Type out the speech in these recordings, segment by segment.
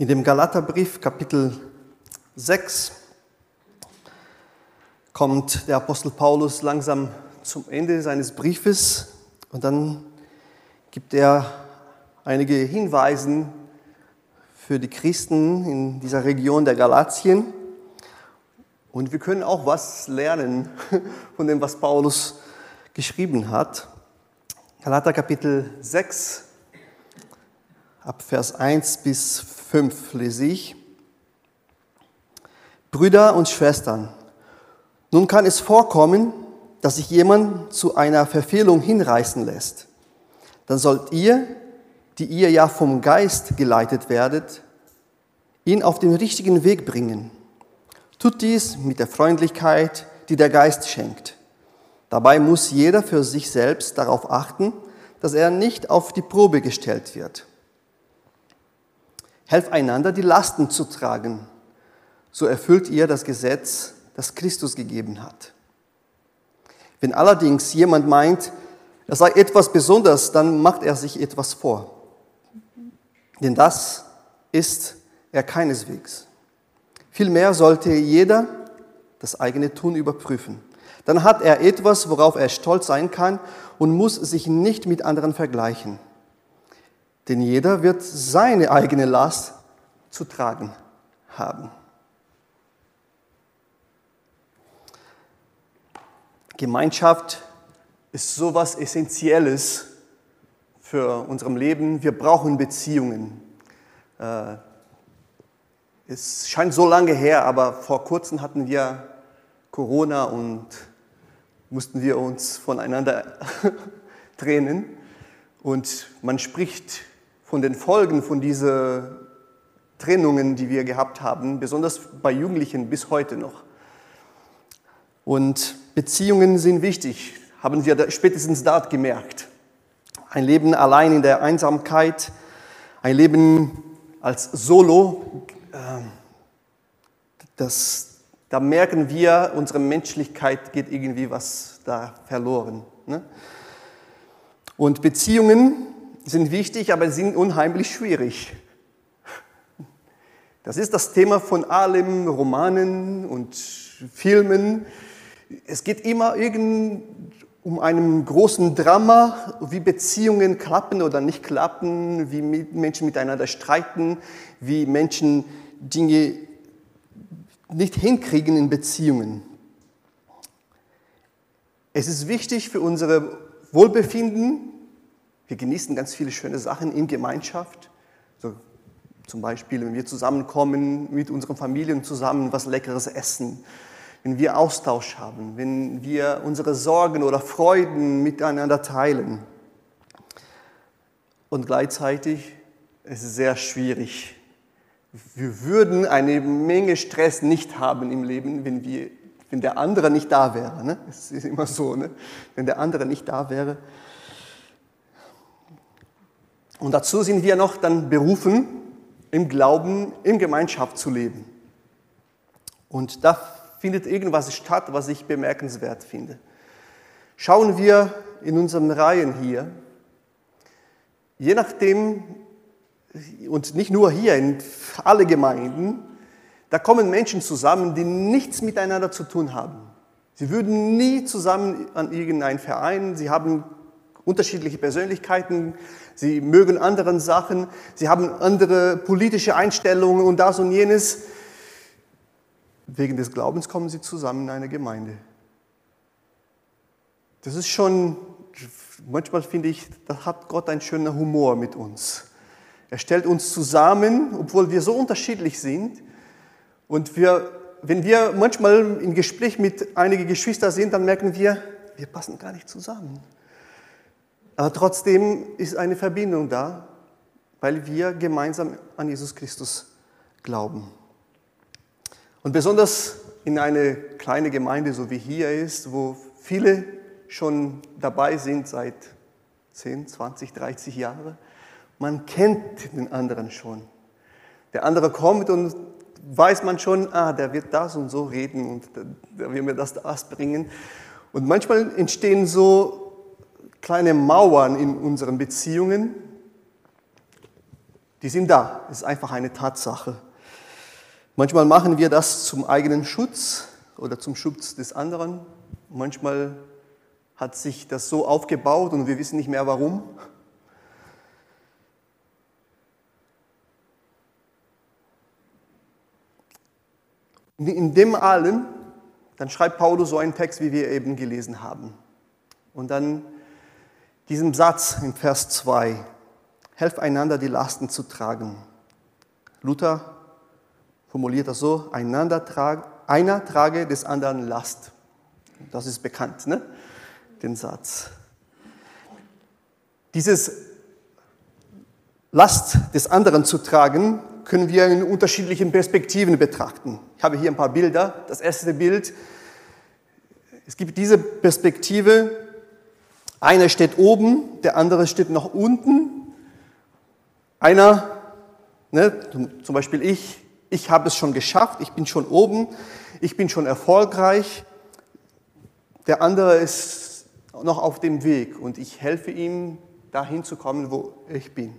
In dem Galaterbrief Kapitel 6 kommt der Apostel Paulus langsam zum Ende seines Briefes und dann gibt er einige Hinweise für die Christen in dieser Region der Galatien. Und wir können auch was lernen von dem, was Paulus geschrieben hat. Galater Kapitel 6, ab Vers 1 bis 5 lese ich. Brüder und Schwestern, nun kann es vorkommen, dass sich jemand zu einer Verfehlung hinreißen lässt. Dann sollt ihr, die ihr ja vom Geist geleitet werdet, ihn auf den richtigen Weg bringen. Tut dies mit der Freundlichkeit, die der Geist schenkt. Dabei muss jeder für sich selbst darauf achten, dass er nicht auf die Probe gestellt wird. Helft einander, die Lasten zu tragen. So erfüllt ihr das Gesetz, das Christus gegeben hat. Wenn allerdings jemand meint, er sei etwas Besonderes, dann macht er sich etwas vor. Denn das ist er keineswegs. Vielmehr sollte jeder das eigene Tun überprüfen. Dann hat er etwas, worauf er stolz sein kann und muss sich nicht mit anderen vergleichen. Denn jeder wird seine eigene Last zu tragen haben. Gemeinschaft ist sowas Essentielles für unserem Leben. Wir brauchen Beziehungen. Äh, es scheint so lange her, aber vor kurzem hatten wir Corona und mussten wir uns voneinander trennen. Und man spricht von den Folgen von diesen Trennungen, die wir gehabt haben, besonders bei Jugendlichen bis heute noch. Und Beziehungen sind wichtig, haben wir spätestens dort gemerkt. Ein Leben allein in der Einsamkeit, ein Leben als Solo, ähm, das, da merken wir, unsere Menschlichkeit geht irgendwie was da verloren. Ne? Und Beziehungen sind wichtig, aber sind unheimlich schwierig. Das ist das Thema von allem Romanen und Filmen. Es geht immer um einen großen Drama, wie Beziehungen klappen oder nicht klappen, wie Menschen miteinander streiten, wie Menschen Dinge nicht hinkriegen in Beziehungen. Es ist wichtig für unser Wohlbefinden, wir genießen ganz viele schöne Sachen in Gemeinschaft. So, zum Beispiel, wenn wir zusammenkommen, mit unseren Familien zusammen was Leckeres essen. Wenn wir Austausch haben, wenn wir unsere Sorgen oder Freuden miteinander teilen. Und gleichzeitig ist es sehr schwierig. Wir würden eine Menge Stress nicht haben im Leben, wenn, wir, wenn der andere nicht da wäre. Ne? Es ist immer so, ne? wenn der andere nicht da wäre. Und dazu sind wir noch dann berufen, im Glauben, in Gemeinschaft zu leben. Und da findet irgendwas statt, was ich bemerkenswert finde. Schauen wir in unseren Reihen hier, je nachdem, und nicht nur hier, in alle Gemeinden, da kommen Menschen zusammen, die nichts miteinander zu tun haben. Sie würden nie zusammen an irgendeinen Verein, sie haben unterschiedliche Persönlichkeiten, sie mögen andere Sachen, sie haben andere politische Einstellungen und das und jenes. Wegen des Glaubens kommen sie zusammen in eine Gemeinde. Das ist schon, manchmal finde ich, da hat Gott einen schönen Humor mit uns. Er stellt uns zusammen, obwohl wir so unterschiedlich sind. Und wir, wenn wir manchmal im Gespräch mit einigen Geschwistern sind, dann merken wir, wir passen gar nicht zusammen. Aber trotzdem ist eine Verbindung da, weil wir gemeinsam an Jesus Christus glauben. Und besonders in eine kleine Gemeinde, so wie hier ist, wo viele schon dabei sind seit 10, 20, 30 Jahren, man kennt den anderen schon. Der andere kommt und weiß man schon, ah, der wird das und so reden und der wird mir das, das bringen. Und manchmal entstehen so kleine Mauern in unseren Beziehungen. Die sind da. Ist einfach eine Tatsache. Manchmal machen wir das zum eigenen Schutz oder zum Schutz des anderen. Manchmal hat sich das so aufgebaut und wir wissen nicht mehr warum. In dem allem, dann schreibt Paulus so einen Text, wie wir eben gelesen haben. Und dann diesem Satz im Vers 2, helft einander die Lasten zu tragen. Luther formuliert das so, einander trage, einer trage des anderen Last. Das ist bekannt, ne? den Satz. Dieses Last des anderen zu tragen, können wir in unterschiedlichen Perspektiven betrachten. Ich habe hier ein paar Bilder. Das erste Bild, es gibt diese Perspektive, einer steht oben, der andere steht noch unten. Einer, ne, zum Beispiel ich, ich habe es schon geschafft, ich bin schon oben, ich bin schon erfolgreich. Der andere ist noch auf dem Weg und ich helfe ihm, dahin zu kommen, wo ich bin.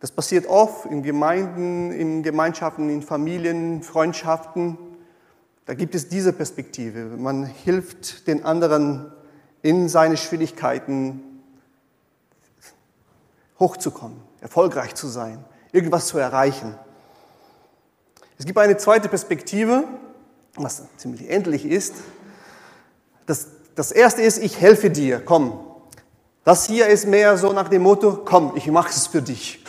Das passiert oft in Gemeinden, in Gemeinschaften, in Familien, Freundschaften. Da gibt es diese Perspektive. Man hilft den anderen in seine Schwierigkeiten hochzukommen, erfolgreich zu sein, irgendwas zu erreichen. Es gibt eine zweite Perspektive, was ziemlich endlich ist. Das, das erste ist, ich helfe dir, komm. Das hier ist mehr so nach dem Motto, komm, ich mache es für dich.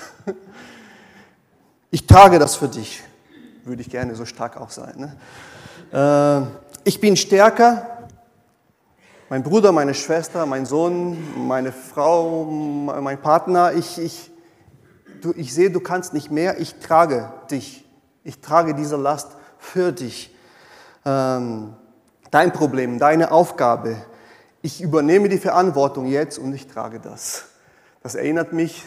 Ich trage das für dich. Würde ich gerne so stark auch sein. Ne? Äh, ich bin stärker. Mein Bruder, meine Schwester, mein Sohn, meine Frau, mein Partner, ich, ich, du, ich sehe, du kannst nicht mehr. Ich trage dich. Ich trage diese Last für dich. Ähm, dein Problem, deine Aufgabe. Ich übernehme die Verantwortung jetzt und ich trage das. Das erinnert mich,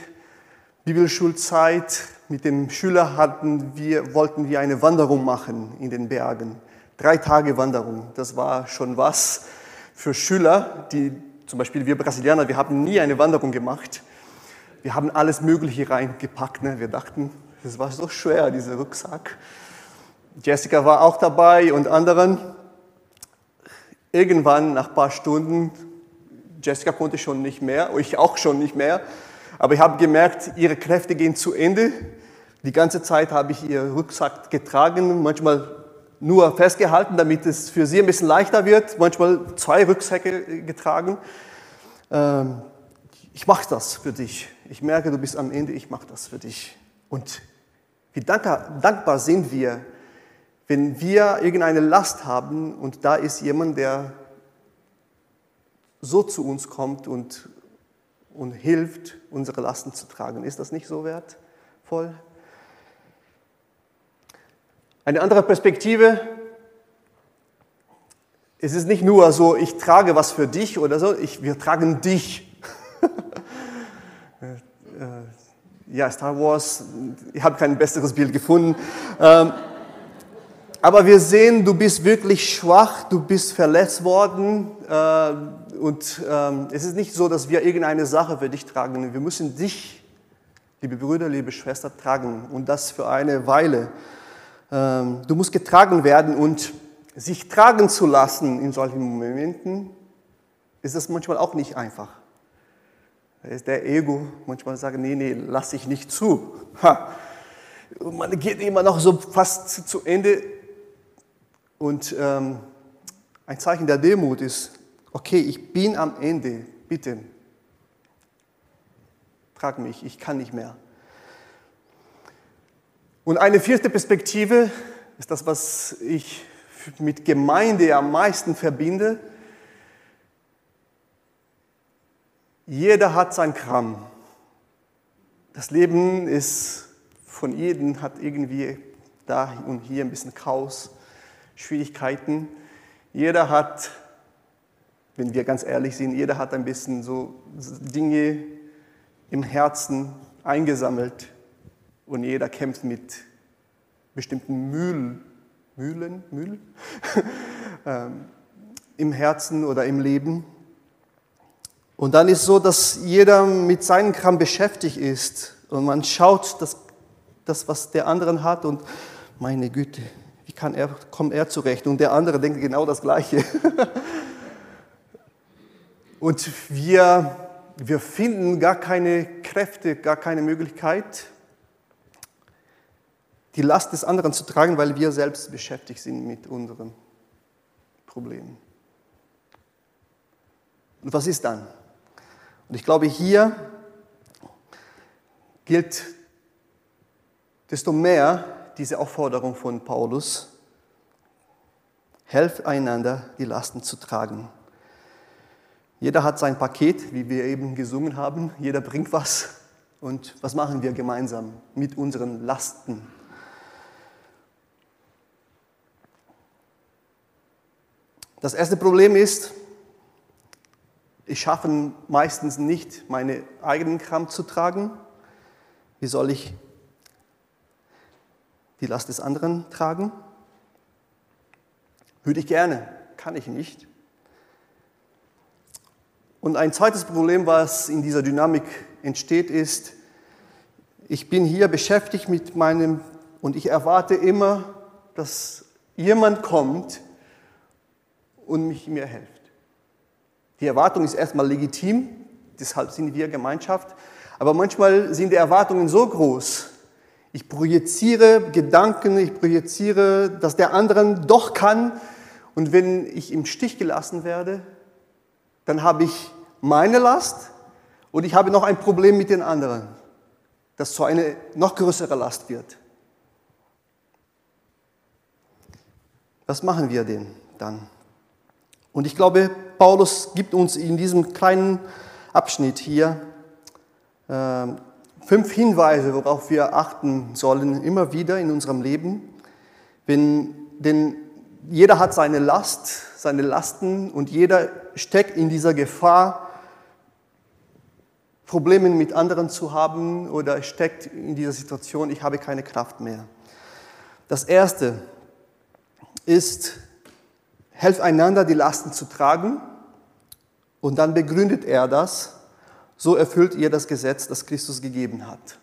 Bibelschulzeit, mit dem Schüler hatten wir, wollten wir eine Wanderung machen in den Bergen. Drei Tage Wanderung. Das war schon was für Schüler, die, zum Beispiel wir Brasilianer, wir haben nie eine Wanderung gemacht. Wir haben alles Mögliche reingepackt. Ne? Wir dachten, das war so schwer, dieser Rucksack. Jessica war auch dabei und anderen. Irgendwann, nach ein paar Stunden, Jessica konnte schon nicht mehr, ich auch schon nicht mehr, aber ich habe gemerkt, ihre Kräfte gehen zu Ende. Die ganze Zeit habe ich ihr Rucksack getragen, manchmal nur festgehalten, damit es für sie ein bisschen leichter wird, manchmal zwei Rucksäcke getragen. Ähm, ich mache das für dich. Ich merke, du bist am Ende, ich mache das für dich. Und wie dankbar sind wir, wenn wir irgendeine Last haben und da ist jemand, der so zu uns kommt und, und hilft, unsere Lasten zu tragen. Ist das nicht so wertvoll? Eine andere Perspektive, es ist nicht nur so, ich trage was für dich oder so, ich, wir tragen dich. Ja, Star Wars, ich habe kein besseres Bild gefunden. Ähm, aber wir sehen, du bist wirklich schwach, du bist verletzt worden. Äh, und ähm, es ist nicht so, dass wir irgendeine Sache für dich tragen. Wir müssen dich, liebe Brüder, liebe Schwester, tragen. Und das für eine Weile. Ähm, du musst getragen werden und sich tragen zu lassen in solchen Momenten, ist das manchmal auch nicht einfach. Da ist der Ego manchmal sagt, nee, nee, lass ich nicht zu. Ha. Man geht immer noch so fast zu Ende und ähm, ein Zeichen der Demut ist, okay, ich bin am Ende, bitte, trag mich, ich kann nicht mehr. Und eine vierte Perspektive ist das, was ich mit Gemeinde am meisten verbinde. Jeder hat sein Kram. Das Leben ist von jedem, hat irgendwie da und hier ein bisschen Chaos. Schwierigkeiten. Jeder hat, wenn wir ganz ehrlich sind, jeder hat ein bisschen so Dinge im Herzen eingesammelt und jeder kämpft mit bestimmten Mühl, Mühlen, Mühl, ähm, im Herzen oder im Leben. Und dann ist so, dass jeder mit seinem Kram beschäftigt ist und man schaut das, das, was der andere hat und meine Güte, wie kann er, kommt er zurecht? Und der andere denkt genau das Gleiche. und wir, wir finden gar keine Kräfte, gar keine Möglichkeit, die Last des anderen zu tragen, weil wir selbst beschäftigt sind mit unseren Problemen. Und was ist dann? Und ich glaube, hier gilt desto mehr diese Aufforderung von Paulus, helft einander, die Lasten zu tragen. Jeder hat sein Paket, wie wir eben gesungen haben. Jeder bringt was. Und was machen wir gemeinsam mit unseren Lasten? Das erste Problem ist, ich schaffe meistens nicht, meine eigenen Kram zu tragen. Wie soll ich die Last des anderen tragen? Würde ich gerne, kann ich nicht. Und ein zweites Problem, was in dieser Dynamik entsteht, ist, ich bin hier beschäftigt mit meinem und ich erwarte immer, dass jemand kommt und mich mir hilft. Die Erwartung ist erstmal legitim, deshalb sind wir Gemeinschaft. Aber manchmal sind die Erwartungen so groß. Ich projiziere Gedanken, ich projiziere, dass der andere doch kann. Und wenn ich im Stich gelassen werde, dann habe ich meine Last und ich habe noch ein Problem mit den anderen, das zu einer noch größere Last wird. Was machen wir denn dann? Und ich glaube, Paulus gibt uns in diesem kleinen Abschnitt hier äh, fünf Hinweise, worauf wir achten sollen, immer wieder in unserem Leben. Wenn, denn jeder hat seine Last, seine Lasten und jeder steckt in dieser Gefahr, Probleme mit anderen zu haben oder steckt in dieser Situation, ich habe keine Kraft mehr. Das Erste ist, helft einander, die Lasten zu tragen. Und dann begründet er das, so erfüllt ihr das Gesetz, das Christus gegeben hat.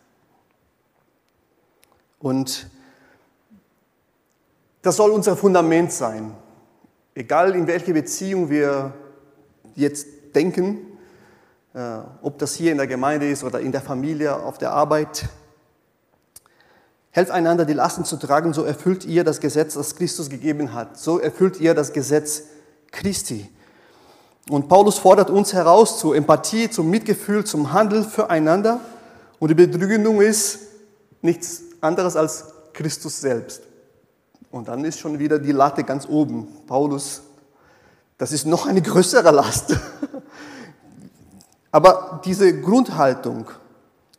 Und das soll unser Fundament sein. Egal in welche Beziehung wir jetzt denken, äh, ob das hier in der Gemeinde ist oder in der Familie, auf der Arbeit, Helft einander, die Lasten zu tragen, so erfüllt ihr das Gesetz, das Christus gegeben hat. So erfüllt ihr das Gesetz Christi. Und Paulus fordert uns heraus zu Empathie, zum Mitgefühl, zum Handeln füreinander. Und die Begründung ist nichts anderes als Christus selbst. Und dann ist schon wieder die Latte ganz oben. Paulus, das ist noch eine größere Last. Aber diese Grundhaltung,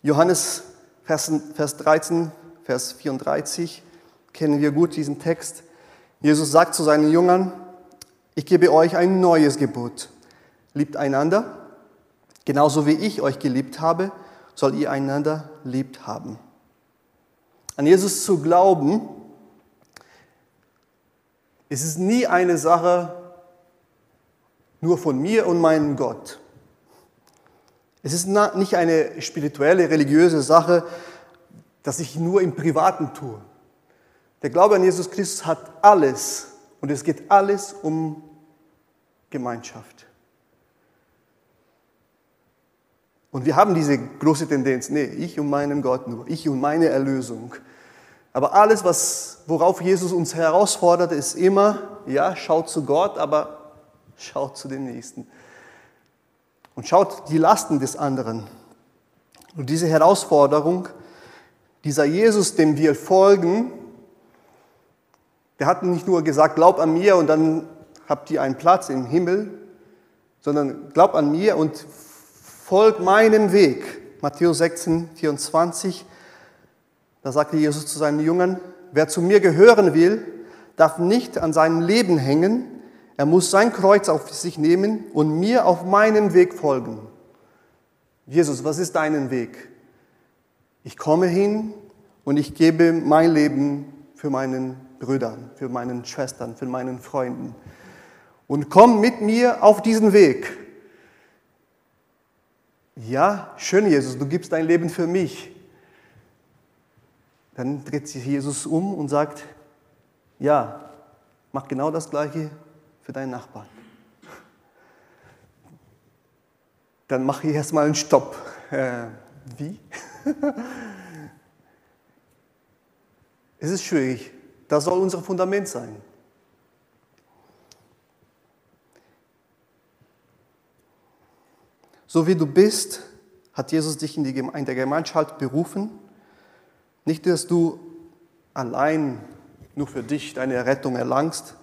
Johannes Vers 13, Vers 34 kennen wir gut diesen Text. Jesus sagt zu seinen Jüngern, ich gebe euch ein neues Gebot. Liebt einander, genauso wie ich euch geliebt habe, soll ihr einander liebt haben. An Jesus zu glauben, es ist nie eine Sache nur von mir und meinem Gott. Es ist nicht eine spirituelle, religiöse Sache, das ich nur im Privaten tue. Der Glaube an Jesus Christus hat alles und es geht alles um Gemeinschaft. Und wir haben diese große Tendenz, nee, ich und meinem Gott nur, ich und meine Erlösung. Aber alles, was, worauf Jesus uns herausfordert, ist immer, ja, schaut zu Gott, aber schaut zu den Nächsten. Und schaut die Lasten des anderen. Und diese Herausforderung dieser Jesus, dem wir folgen, der hat nicht nur gesagt, glaub an mir und dann habt ihr einen Platz im Himmel, sondern glaub an mir und folg meinem Weg. Matthäus 16, 24, da sagte Jesus zu seinen Jüngern, wer zu mir gehören will, darf nicht an seinem Leben hängen, er muss sein Kreuz auf sich nehmen und mir auf meinem Weg folgen. Jesus, was ist dein Weg? Ich komme hin und ich gebe mein Leben für meinen Brüdern, für meinen Schwestern, für meinen Freunden. Und komm mit mir auf diesen Weg. Ja, schön, Jesus, du gibst dein Leben für mich. Dann dreht sich Jesus um und sagt, ja, mach genau das Gleiche für deinen Nachbarn. Dann mache ich erstmal einen Stopp. Wie? es ist schwierig. Das soll unser Fundament sein. So wie du bist, hat Jesus dich in, die, in der Gemeinschaft berufen. Nicht, dass du allein nur für dich deine Rettung erlangst,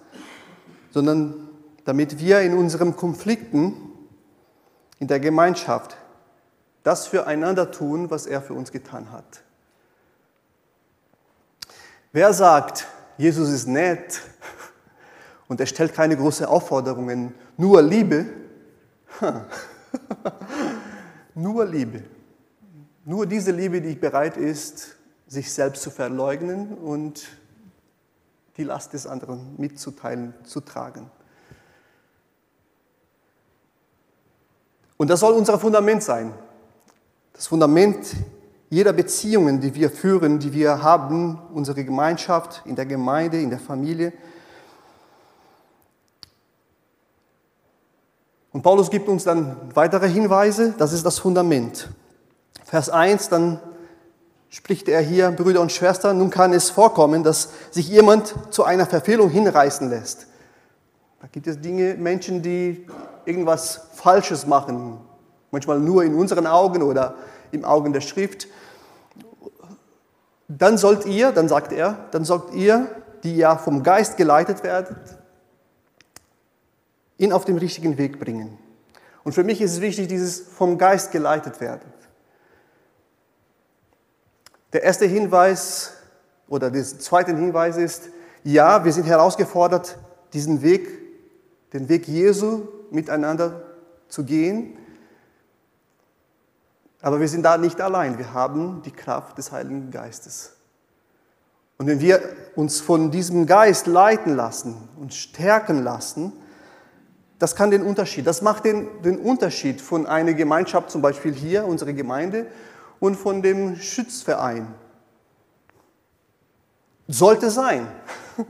sondern damit wir in unseren Konflikten in der Gemeinschaft das füreinander tun, was er für uns getan hat. Wer sagt, Jesus ist nett und er stellt keine großen Aufforderungen, nur Liebe, nur Liebe, nur diese Liebe, die bereit ist, sich selbst zu verleugnen und die Last des anderen mitzuteilen, zu tragen. Und das soll unser Fundament sein. Das Fundament jeder Beziehungen, die wir führen, die wir haben, unsere Gemeinschaft, in der Gemeinde, in der Familie. Und Paulus gibt uns dann weitere Hinweise, das ist das Fundament. Vers 1, dann spricht er hier, Brüder und Schwestern, nun kann es vorkommen, dass sich jemand zu einer Verfehlung hinreißen lässt. Da gibt es Dinge, Menschen, die irgendwas Falsches machen, manchmal nur in unseren Augen oder im Augen der Schrift. Dann sollt ihr, dann sagt er, dann sollt ihr, die ja vom Geist geleitet werdet, ihn auf den richtigen Weg bringen. Und für mich ist es wichtig, dieses vom Geist geleitet werden. Der erste Hinweis oder der zweite Hinweis ist, ja, wir sind herausgefordert, diesen Weg, den Weg Jesu miteinander zu gehen. Aber wir sind da nicht allein. Wir haben die Kraft des Heiligen Geistes. Und wenn wir uns von diesem Geist leiten lassen und stärken lassen, das kann den Unterschied, das macht den, den Unterschied von einer Gemeinschaft, zum Beispiel hier, unsere Gemeinde, und von dem Schützverein. Sollte sein.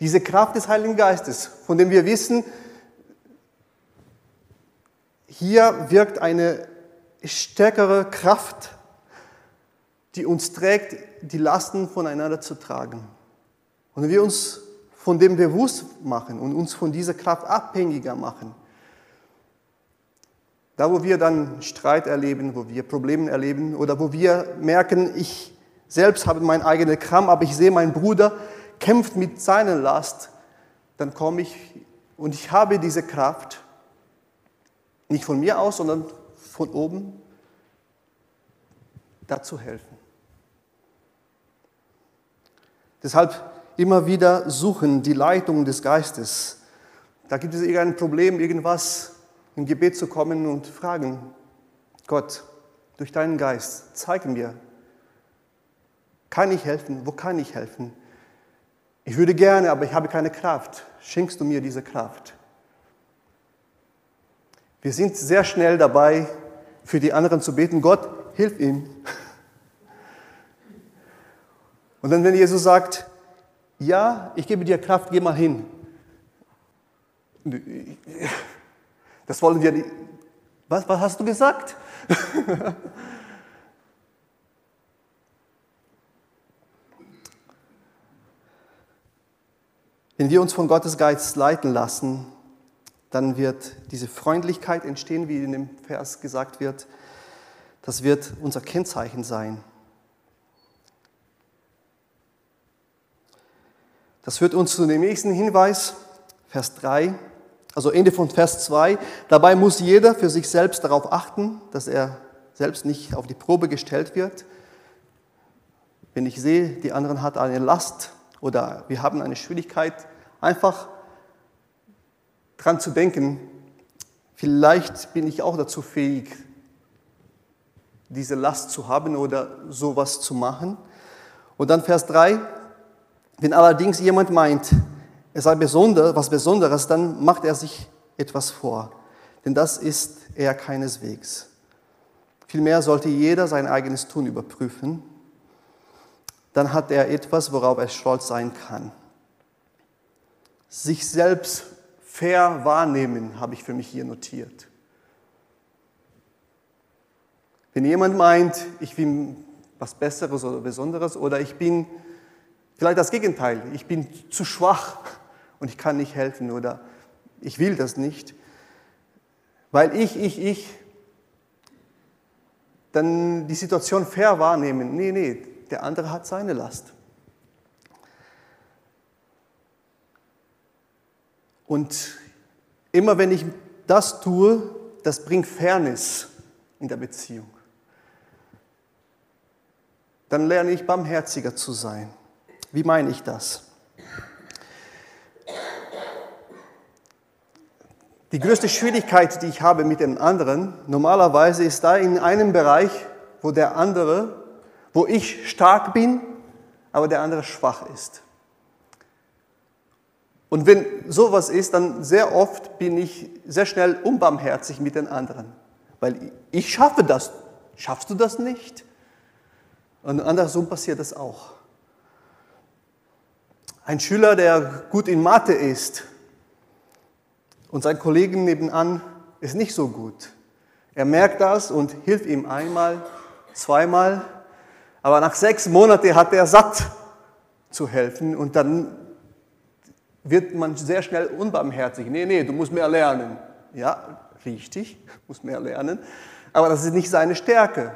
Diese Kraft des Heiligen Geistes, von dem wir wissen, hier wirkt eine stärkere Kraft, die uns trägt, die Lasten voneinander zu tragen. Und wir uns von dem bewusst machen und uns von dieser Kraft abhängiger machen, da, wo wir dann Streit erleben, wo wir Probleme erleben oder wo wir merken, ich selbst habe meinen eigenen Kram, aber ich sehe, mein Bruder kämpft mit seiner Last, dann komme ich und ich habe diese Kraft, nicht von mir aus, sondern von oben, dazu helfen. Deshalb immer wieder suchen die Leitung des Geistes. Da gibt es irgendein Problem, irgendwas, im Gebet zu kommen und fragen, Gott, durch deinen Geist, zeige mir, kann ich helfen? Wo kann ich helfen? Ich würde gerne, aber ich habe keine Kraft. Schenkst du mir diese Kraft? Wir sind sehr schnell dabei, für die anderen zu beten, Gott, hilf ihm. Und dann, wenn Jesus sagt, ja, ich gebe dir Kraft, geh mal hin. Das wollen wir nicht. Was, was hast du gesagt? Wenn wir uns von Gottes Geist leiten lassen, dann wird diese Freundlichkeit entstehen, wie in dem Vers gesagt wird. Das wird unser Kennzeichen sein. Das führt uns zu dem nächsten Hinweis, Vers 3 also Ende von Vers 2. Dabei muss jeder für sich selbst darauf achten, dass er selbst nicht auf die Probe gestellt wird. Wenn ich sehe, die anderen hat eine Last oder wir haben eine Schwierigkeit, einfach dran zu denken, vielleicht bin ich auch dazu fähig, diese Last zu haben oder sowas zu machen. Und dann Vers 3, wenn allerdings jemand meint, es sei besonder, was Besonderes, dann macht er sich etwas vor. Denn das ist er keineswegs. Vielmehr sollte jeder sein eigenes Tun überprüfen. dann hat er etwas, worauf er stolz sein kann. Sich selbst fair wahrnehmen, habe ich für mich hier notiert. Wenn jemand meint, ich bin was Besseres oder Besonderes oder ich bin vielleicht das Gegenteil, ich bin zu schwach und ich kann nicht helfen oder ich will das nicht, weil ich, ich, ich, dann die Situation fair wahrnehmen. Nee, nee, der andere hat seine Last. Und immer wenn ich das tue, das bringt Fairness in der Beziehung. Dann lerne ich barmherziger zu sein. Wie meine ich das? Die größte Schwierigkeit, die ich habe mit den anderen, normalerweise ist da in einem Bereich, wo der andere, wo ich stark bin, aber der andere schwach ist. Und wenn sowas ist, dann sehr oft bin ich sehr schnell unbarmherzig mit den anderen, weil ich schaffe das. Schaffst du das nicht? Und andersrum passiert das auch. Ein Schüler, der gut in Mathe ist, und sein Kollegen nebenan ist nicht so gut. Er merkt das und hilft ihm einmal, zweimal, aber nach sechs Monaten hat er satt zu helfen und dann wird man sehr schnell unbarmherzig. Nee, nee, du musst mehr lernen. Ja, richtig, muss mehr lernen, aber das ist nicht seine Stärke.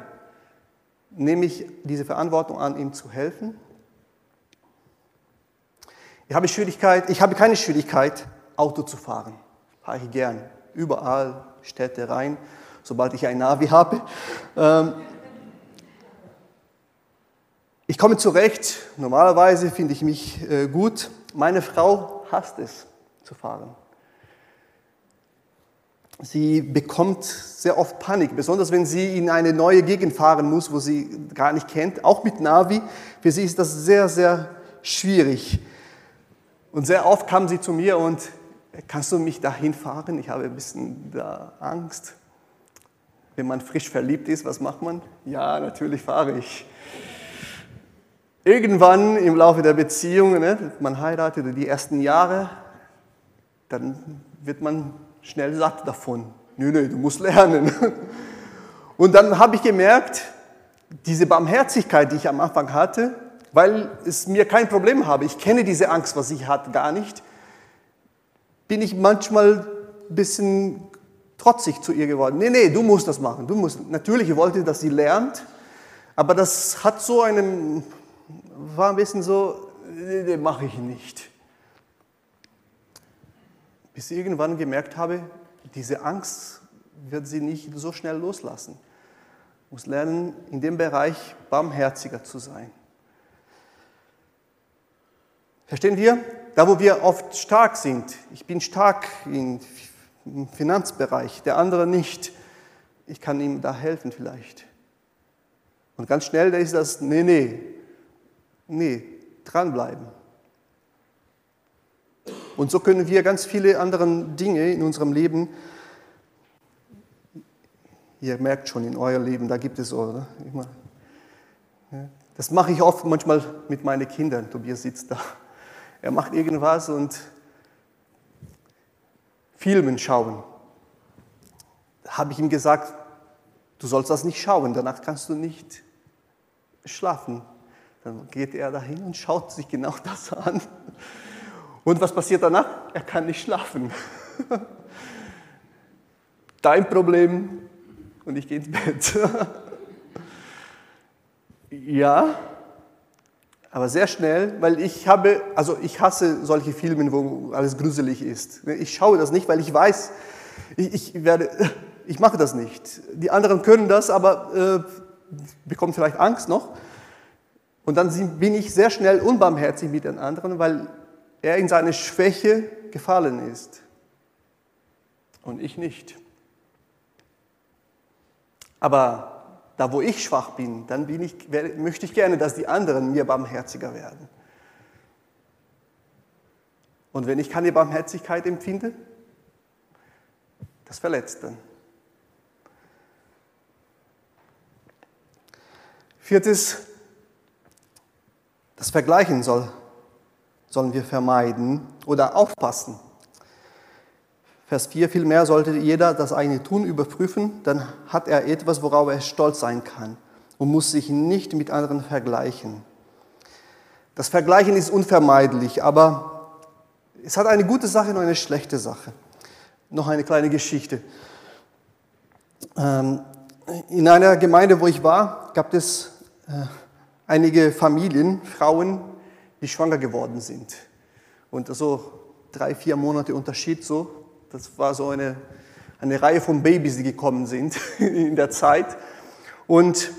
Nehme ich diese Verantwortung an, ihm zu helfen? Ich habe Schwierigkeit, ich habe keine Schwierigkeit, Auto zu fahren fahre ich gern. Überall, Städte rein, sobald ich ein Navi habe. Ähm, ich komme zurecht. Normalerweise finde ich mich äh, gut. Meine Frau hasst es zu fahren. Sie bekommt sehr oft Panik, besonders wenn sie in eine neue Gegend fahren muss, wo sie gar nicht kennt. Auch mit Navi. Für sie ist das sehr, sehr schwierig. Und sehr oft kam sie zu mir und kannst du mich dahin fahren? Ich habe ein bisschen da Angst. Wenn man frisch verliebt ist, was macht man? Ja, natürlich fahre ich. Irgendwann im Laufe der Beziehung, ne, man heiratet die ersten Jahre, dann wird man schnell satt davon. Nö, nö, du musst lernen. Und dann habe ich gemerkt, diese Barmherzigkeit, die ich am Anfang hatte, weil es mir kein Problem habe. Ich kenne diese Angst, was ich hatte, gar nicht bin ich manchmal ein bisschen trotzig zu ihr geworden. Nee, nee, du musst das machen. Du musst. Natürlich, ich wollte, dass sie lernt, aber das hat so einen, war ein bisschen so, nee, mache ich nicht. Bis ich irgendwann gemerkt habe, diese Angst wird sie nicht so schnell loslassen. Ich muss lernen, in dem Bereich barmherziger zu sein. Verstehen wir? Da, wo wir oft stark sind, ich bin stark im Finanzbereich, der andere nicht, ich kann ihm da helfen vielleicht. Und ganz schnell ist das, nee, nee, nee, dranbleiben. Und so können wir ganz viele andere Dinge in unserem Leben, ihr merkt schon in euer Leben, da gibt es, oder? Das mache ich oft manchmal mit meinen Kindern. Tobias sitzt da er macht irgendwas und Filmen schauen. Da habe ich ihm gesagt, du sollst das nicht schauen, danach kannst du nicht schlafen. Dann geht er dahin und schaut sich genau das an. Und was passiert danach? Er kann nicht schlafen. Dein Problem und ich gehe ins Bett. ja, aber sehr schnell, weil ich habe, also ich hasse solche Filme, wo alles gruselig ist. Ich schaue das nicht, weil ich weiß, ich, ich werde, ich mache das nicht. Die anderen können das, aber äh, bekommen vielleicht Angst noch. Und dann bin ich sehr schnell unbarmherzig mit den anderen, weil er in seine Schwäche gefallen ist. Und ich nicht. Aber da wo ich schwach bin, dann bin ich, möchte ich gerne, dass die anderen mir barmherziger werden. Und wenn ich keine Barmherzigkeit empfinde, das verletzt dann. Viertes, Das Vergleichen soll, sollen wir vermeiden oder aufpassen. Vers 4, vielmehr sollte jeder das eigene Tun überprüfen, dann hat er etwas, worauf er stolz sein kann und muss sich nicht mit anderen vergleichen. Das Vergleichen ist unvermeidlich, aber es hat eine gute Sache und eine schlechte Sache. Noch eine kleine Geschichte. Ähm, in einer Gemeinde, wo ich war, gab es äh, einige Familien, Frauen, die schwanger geworden sind. Und so drei, vier Monate Unterschied so. Das war so eine, eine Reihe von Babys, die gekommen sind in der Zeit. Und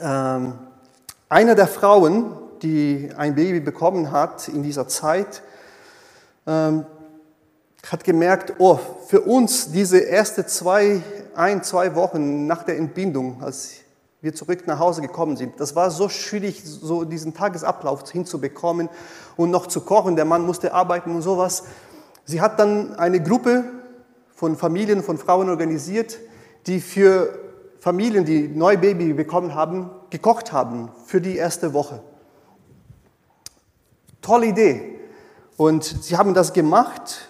ähm, einer der Frauen, die ein Baby bekommen hat in dieser Zeit, ähm, hat gemerkt, oh, für uns diese erste zwei, ein, zwei Wochen nach der Entbindung, als wir zurück nach Hause gekommen sind, das war so schwierig, so diesen Tagesablauf hinzubekommen und noch zu kochen. Der Mann musste arbeiten und sowas. Sie hat dann eine Gruppe von Familien, von Frauen organisiert, die für Familien, die neu Baby bekommen haben, gekocht haben für die erste Woche. Tolle Idee. Und sie haben das gemacht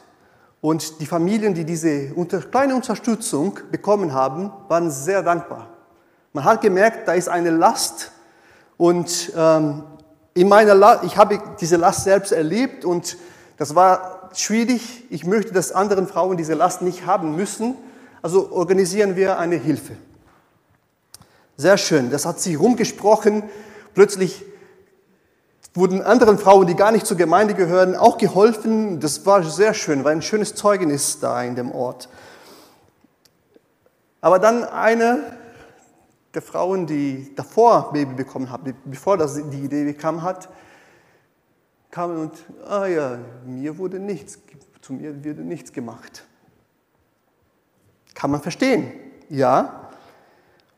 und die Familien, die diese kleine Unterstützung bekommen haben, waren sehr dankbar. Man hat gemerkt, da ist eine Last und ähm, in meiner La ich habe diese Last selbst erlebt und das war schwierig. Ich möchte, dass anderen Frauen diese Last nicht haben müssen. Also organisieren wir eine Hilfe. Sehr schön. Das hat sich rumgesprochen. Plötzlich wurden anderen Frauen, die gar nicht zur Gemeinde gehören, auch geholfen. Das war sehr schön, war ein schönes Zeugnis da in dem Ort. Aber dann eine der Frauen, die davor Baby bekommen hat, bevor das die Idee kam, hat, kam und, ah ja, mir wurde nichts, zu mir wurde nichts gemacht. Kann man verstehen, ja.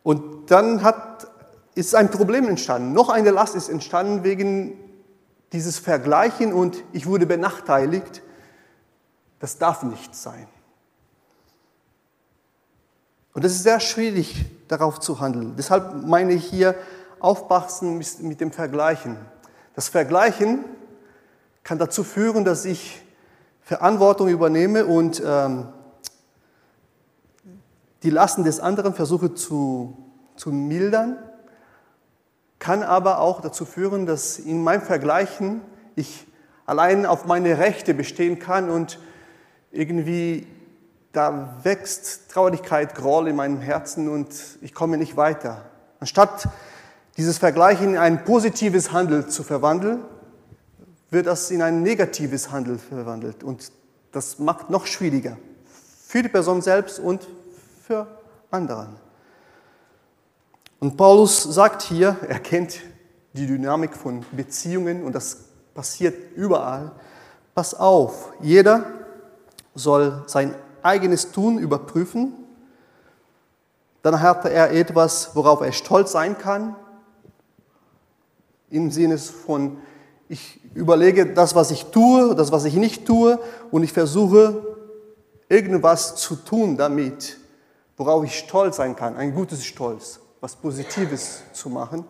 Und dann hat, ist ein Problem entstanden. Noch eine Last ist entstanden wegen dieses Vergleichen und ich wurde benachteiligt, das darf nicht sein. Und es ist sehr schwierig, darauf zu handeln. Deshalb meine ich hier, aufpassen mit dem Vergleichen. Das Vergleichen kann dazu führen, dass ich Verantwortung übernehme und ähm, die Lasten des anderen versuche zu, zu mildern kann aber auch dazu führen, dass in meinem Vergleichen ich allein auf meine Rechte bestehen kann und irgendwie da wächst Traurigkeit, Groll in meinem Herzen und ich komme nicht weiter. Anstatt dieses Vergleichen in ein positives Handel zu verwandeln, wird das in ein negatives Handel verwandelt und das macht noch schwieriger für die Person selbst und für anderen. Und Paulus sagt hier, er kennt die Dynamik von Beziehungen und das passiert überall. Pass auf, jeder soll sein eigenes Tun überprüfen. Dann hat er etwas, worauf er stolz sein kann. Im Sinne von, ich überlege das, was ich tue, das, was ich nicht tue, und ich versuche, irgendwas zu tun damit, worauf ich stolz sein kann, ein gutes Stolz was Positives zu machen.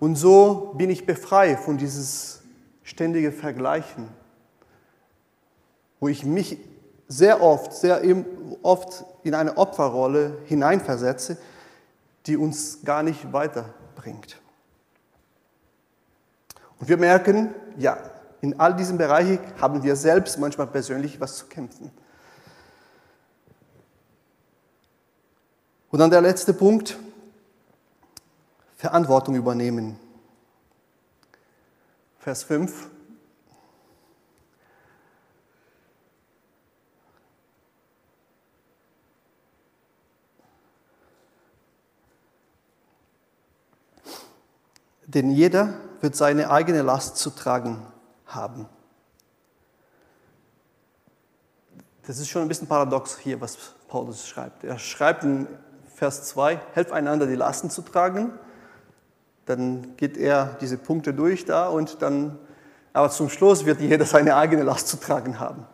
Und so bin ich befreit von dieses ständige Vergleichen, wo ich mich sehr oft, sehr oft in eine Opferrolle hineinversetze, die uns gar nicht weiterbringt. Und wir merken, ja, in all diesen Bereichen haben wir selbst manchmal persönlich was zu kämpfen. Und dann der letzte Punkt, Verantwortung übernehmen. Vers 5. Denn jeder wird seine eigene Last zu tragen haben. Das ist schon ein bisschen paradox hier, was Paulus schreibt. Er schreibt in Vers 2, helft einander die Lasten zu tragen. Dann geht er diese Punkte durch da und dann, aber zum Schluss wird jeder seine eigene Last zu tragen haben.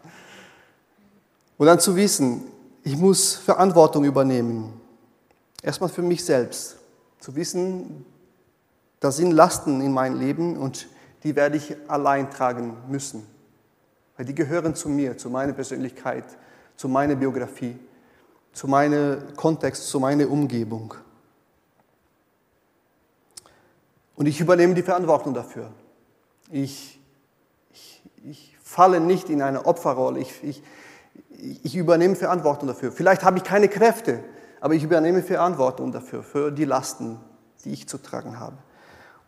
Und dann zu wissen, ich muss Verantwortung übernehmen. Erstmal für mich selbst. Zu wissen, da sind Lasten in meinem Leben und die werde ich allein tragen müssen. Weil die gehören zu mir, zu meiner Persönlichkeit, zu meiner Biografie, zu meinem Kontext, zu meiner Umgebung. Und ich übernehme die Verantwortung dafür. Ich, ich, ich falle nicht in eine Opferrolle. Ich, ich, ich übernehme Verantwortung dafür. Vielleicht habe ich keine Kräfte, aber ich übernehme Verantwortung dafür, für die Lasten, die ich zu tragen habe.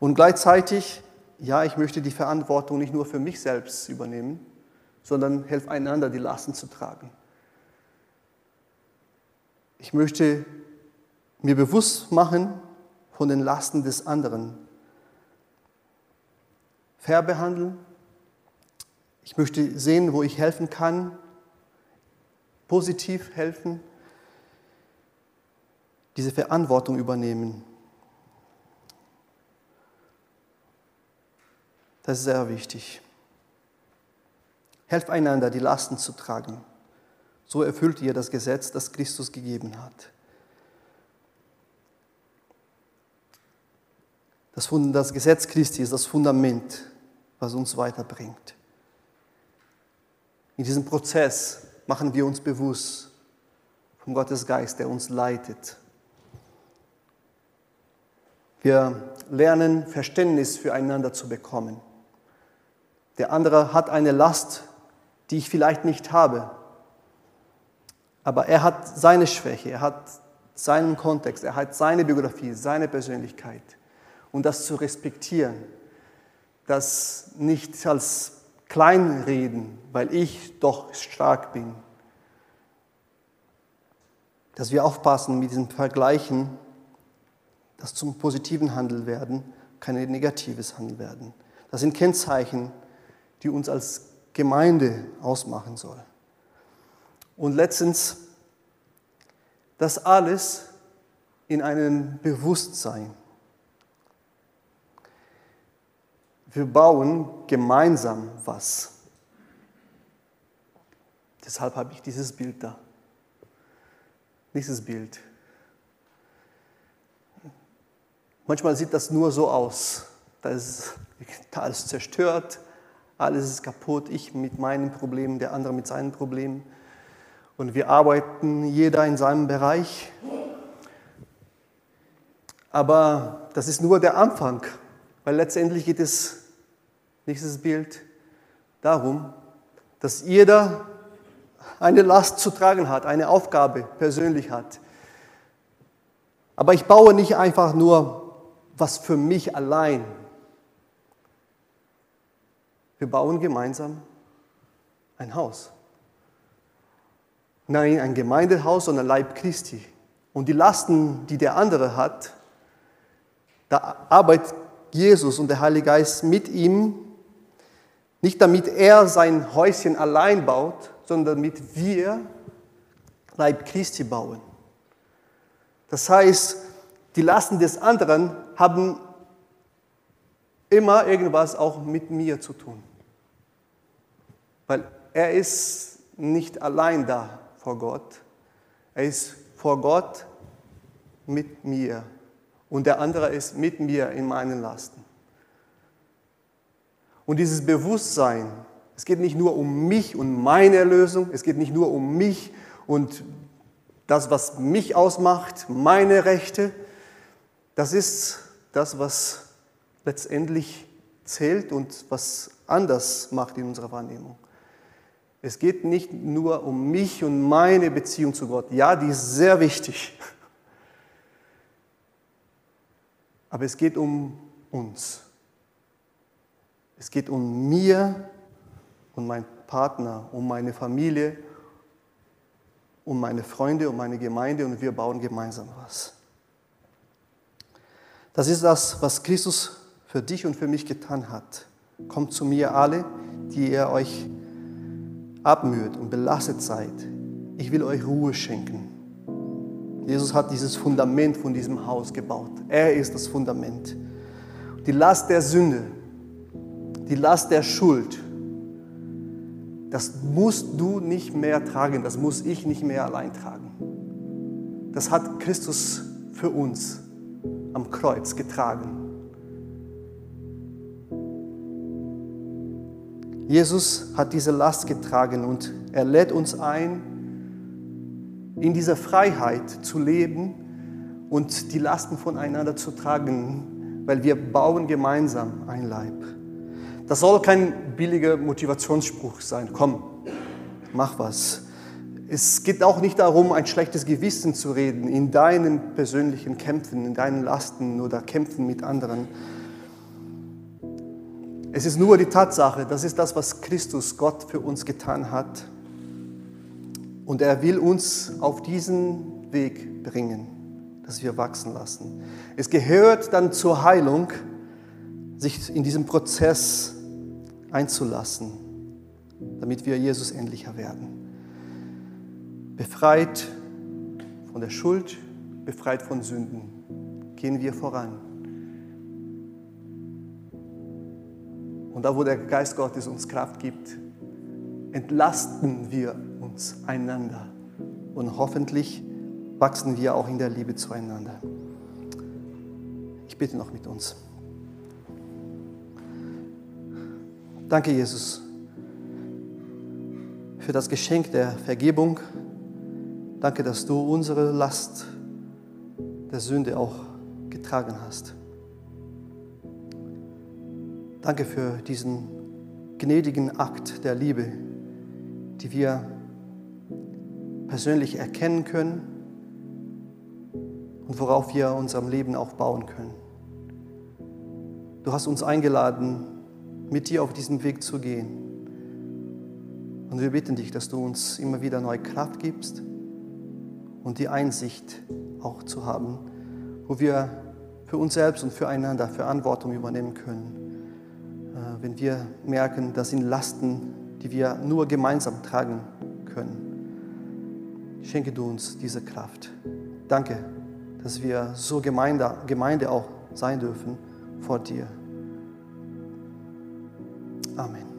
Und gleichzeitig, ja, ich möchte die Verantwortung nicht nur für mich selbst übernehmen, sondern helfe einander, die Lasten zu tragen. Ich möchte mir bewusst machen von den Lasten des anderen. Fair behandeln. Ich möchte sehen, wo ich helfen kann, positiv helfen, diese Verantwortung übernehmen. Das ist sehr wichtig. Helft einander, die Lasten zu tragen. So erfüllt ihr das Gesetz, das Christus gegeben hat. Das, das Gesetz Christi ist das Fundament, was uns weiterbringt. In diesem Prozess machen wir uns bewusst vom Gottes Geist, der uns leitet. Wir lernen Verständnis füreinander zu bekommen. Der andere hat eine Last, die ich vielleicht nicht habe. Aber er hat seine Schwäche, er hat seinen Kontext, er hat seine Biografie, seine Persönlichkeit. Und das zu respektieren, das nicht als kleinreden, weil ich doch stark bin. Dass wir aufpassen mit diesen Vergleichen, dass zum positiven Handel werden, kein negatives Handel werden. Das sind Kennzeichen, die uns als Gemeinde ausmachen soll. Und letztens, das alles in einem Bewusstsein. Wir bauen gemeinsam was. Deshalb habe ich dieses Bild da. Dieses Bild. Manchmal sieht das nur so aus. Da ist alles zerstört, alles ist kaputt, ich mit meinen Problemen, der andere mit seinen Problemen. Und wir arbeiten jeder in seinem Bereich. Aber das ist nur der Anfang, weil letztendlich geht es, nächstes Bild, darum, dass jeder eine Last zu tragen hat, eine Aufgabe persönlich hat. Aber ich baue nicht einfach nur was für mich allein, wir bauen gemeinsam ein Haus. Nein, ein Gemeindehaus, sondern Leib Christi. Und die Lasten, die der andere hat, da arbeitet Jesus und der Heilige Geist mit ihm, nicht damit er sein Häuschen allein baut, sondern damit wir Leib Christi bauen. Das heißt, die Lasten des anderen haben immer irgendwas auch mit mir zu tun. Weil er ist nicht allein da vor Gott. Er ist vor Gott mit mir. Und der andere ist mit mir in meinen Lasten. Und dieses Bewusstsein, es geht nicht nur um mich und meine Erlösung, es geht nicht nur um mich und das, was mich ausmacht, meine Rechte. Das ist das, was letztendlich zählt und was anders macht in unserer Wahrnehmung. Es geht nicht nur um mich und meine Beziehung zu Gott. Ja, die ist sehr wichtig. Aber es geht um uns. Es geht um mir und meinen Partner, um meine Familie, um meine Freunde, um meine Gemeinde und wir bauen gemeinsam was. Das ist das, was Christus für dich und für mich getan hat. Kommt zu mir alle, die ihr euch abmüht und belastet seid, ich will euch Ruhe schenken. Jesus hat dieses Fundament von diesem Haus gebaut. Er ist das Fundament. Die Last der Sünde, die Last der Schuld, das musst du nicht mehr tragen, das muss ich nicht mehr allein tragen. Das hat Christus für uns am Kreuz getragen. Jesus hat diese Last getragen und er lädt uns ein, in dieser Freiheit zu leben und die Lasten voneinander zu tragen, weil wir bauen gemeinsam ein Leib. Das soll kein billiger Motivationsspruch sein. Komm, mach was. Es geht auch nicht darum, ein schlechtes Gewissen zu reden in deinen persönlichen Kämpfen, in deinen Lasten oder Kämpfen mit anderen. Es ist nur die Tatsache, das ist das, was Christus, Gott für uns getan hat. Und er will uns auf diesen Weg bringen, dass wir wachsen lassen. Es gehört dann zur Heilung, sich in diesem Prozess einzulassen, damit wir Jesus ähnlicher werden befreit von der Schuld, befreit von Sünden, gehen wir voran. Und da, wo der Geist Gottes uns Kraft gibt, entlasten wir uns einander und hoffentlich wachsen wir auch in der Liebe zueinander. Ich bitte noch mit uns. Danke, Jesus, für das Geschenk der Vergebung Danke, dass du unsere Last der Sünde auch getragen hast. Danke für diesen gnädigen Akt der Liebe, die wir persönlich erkennen können und worauf wir unserem Leben auch bauen können. Du hast uns eingeladen, mit dir auf diesem Weg zu gehen. Und wir bitten dich, dass du uns immer wieder neue Kraft gibst und die Einsicht auch zu haben, wo wir für uns selbst und füreinander Verantwortung übernehmen können. Wenn wir merken, das sind Lasten, die wir nur gemeinsam tragen können. Schenke du uns diese Kraft. Danke, dass wir so Gemeinde, Gemeinde auch sein dürfen vor dir. Amen.